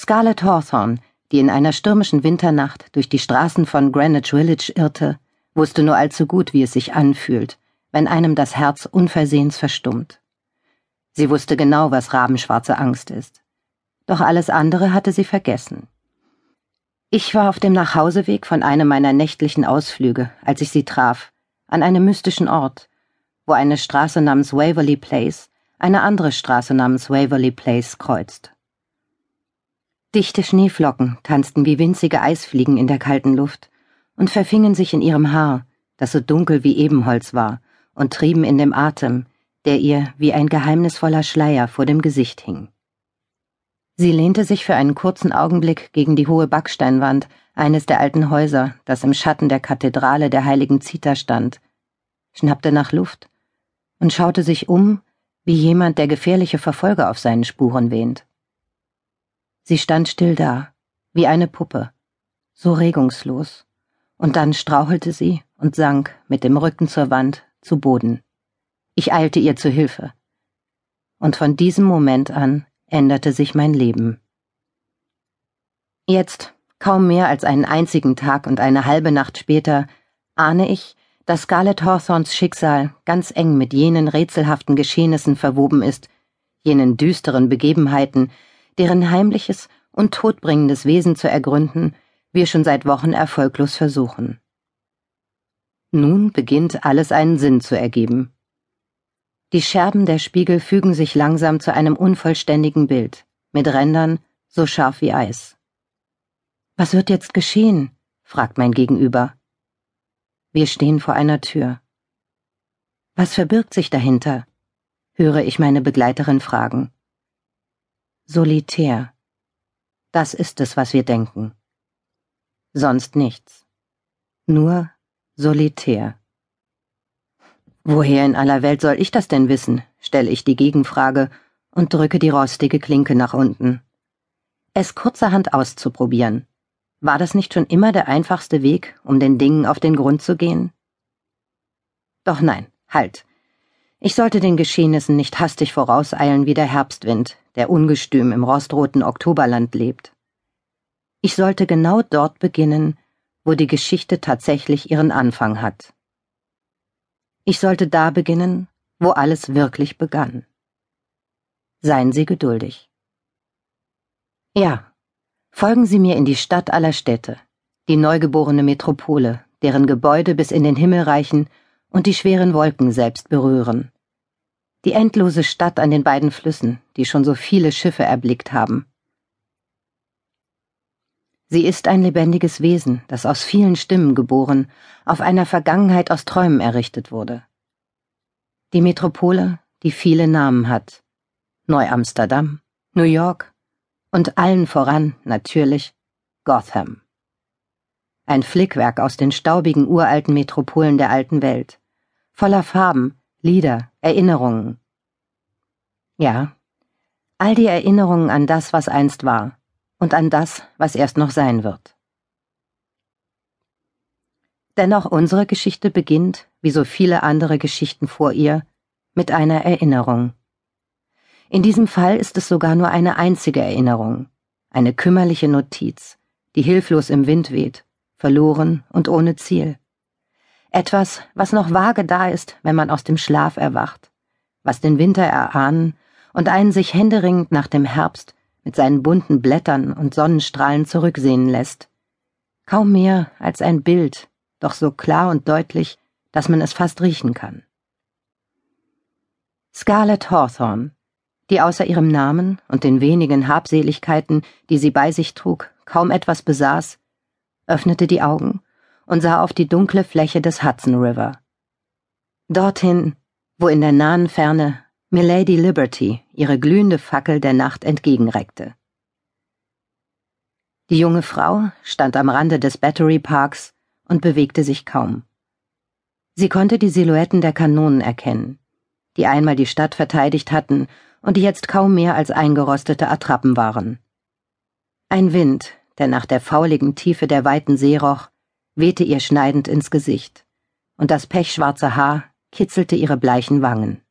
Scarlett Hawthorne, die in einer stürmischen Winternacht durch die Straßen von Greenwich Village irrte, wusste nur allzu gut, wie es sich anfühlt, wenn einem das Herz unversehens verstummt. Sie wusste genau, was rabenschwarze Angst ist. Doch alles andere hatte sie vergessen. Ich war auf dem Nachhauseweg von einem meiner nächtlichen Ausflüge, als ich sie traf, an einem mystischen Ort, wo eine Straße namens Waverly Place eine andere Straße namens Waverly Place kreuzt. Dichte Schneeflocken tanzten wie winzige Eisfliegen in der kalten Luft und verfingen sich in ihrem Haar, das so dunkel wie Ebenholz war, und trieben in dem Atem, der ihr wie ein geheimnisvoller Schleier vor dem Gesicht hing. Sie lehnte sich für einen kurzen Augenblick gegen die hohe Backsteinwand eines der alten Häuser, das im Schatten der Kathedrale der heiligen Zita stand, schnappte nach Luft und schaute sich um, wie jemand, der gefährliche Verfolger auf seinen Spuren wähnt. Sie stand still da, wie eine Puppe, so regungslos, und dann strauchelte sie und sank mit dem Rücken zur Wand zu Boden. Ich eilte ihr zu Hilfe. Und von diesem Moment an änderte sich mein Leben. Jetzt, kaum mehr als einen einzigen Tag und eine halbe Nacht später, ahne ich, dass Scarlett Hawthorns Schicksal ganz eng mit jenen rätselhaften Geschehnissen verwoben ist, jenen düsteren Begebenheiten, deren heimliches und todbringendes Wesen zu ergründen, wir schon seit Wochen erfolglos versuchen. Nun beginnt alles einen Sinn zu ergeben. Die Scherben der Spiegel fügen sich langsam zu einem unvollständigen Bild, mit Rändern so scharf wie Eis. Was wird jetzt geschehen? fragt mein Gegenüber. Wir stehen vor einer Tür. Was verbirgt sich dahinter? höre ich meine Begleiterin fragen. Solitär. Das ist es, was wir denken. Sonst nichts. Nur solitär. Woher in aller Welt soll ich das denn wissen? stelle ich die Gegenfrage und drücke die rostige Klinke nach unten. Es kurzerhand auszuprobieren. War das nicht schon immer der einfachste Weg, um den Dingen auf den Grund zu gehen? Doch nein, halt. Ich sollte den Geschehnissen nicht hastig vorauseilen wie der Herbstwind, der ungestüm im rostroten Oktoberland lebt. Ich sollte genau dort beginnen, wo die Geschichte tatsächlich ihren Anfang hat. Ich sollte da beginnen, wo alles wirklich begann. Seien Sie geduldig. Ja, folgen Sie mir in die Stadt aller Städte, die neugeborene Metropole, deren Gebäude bis in den Himmel reichen und die schweren Wolken selbst berühren. Die endlose Stadt an den beiden Flüssen, die schon so viele Schiffe erblickt haben. Sie ist ein lebendiges Wesen, das aus vielen Stimmen geboren, auf einer Vergangenheit aus Träumen errichtet wurde. Die Metropole, die viele Namen hat. Neu-Amsterdam, New York und allen voran, natürlich, Gotham. Ein Flickwerk aus den staubigen uralten Metropolen der alten Welt, voller Farben, Lieder, Erinnerungen. Ja, all die Erinnerungen an das, was einst war, und an das, was erst noch sein wird. Dennoch unsere Geschichte beginnt, wie so viele andere Geschichten vor ihr, mit einer Erinnerung. In diesem Fall ist es sogar nur eine einzige Erinnerung, eine kümmerliche Notiz, die hilflos im Wind weht, verloren und ohne Ziel. Etwas, was noch vage da ist, wenn man aus dem Schlaf erwacht, was den Winter erahnen und einen sich händeringend nach dem Herbst mit seinen bunten Blättern und Sonnenstrahlen zurücksehnen lässt. Kaum mehr als ein Bild, doch so klar und deutlich, dass man es fast riechen kann. Scarlett Hawthorne, die außer ihrem Namen und den wenigen Habseligkeiten, die sie bei sich trug, kaum etwas besaß, öffnete die Augen und sah auf die dunkle Fläche des Hudson River. Dorthin, wo in der nahen Ferne Milady Liberty ihre glühende Fackel der Nacht entgegenreckte. Die junge Frau stand am Rande des Battery Parks und bewegte sich kaum. Sie konnte die Silhouetten der Kanonen erkennen, die einmal die Stadt verteidigt hatten und die jetzt kaum mehr als eingerostete Attrappen waren. Ein Wind, der nach der fauligen Tiefe der weiten See roch, wehte ihr schneidend ins Gesicht, und das pechschwarze Haar kitzelte ihre bleichen Wangen.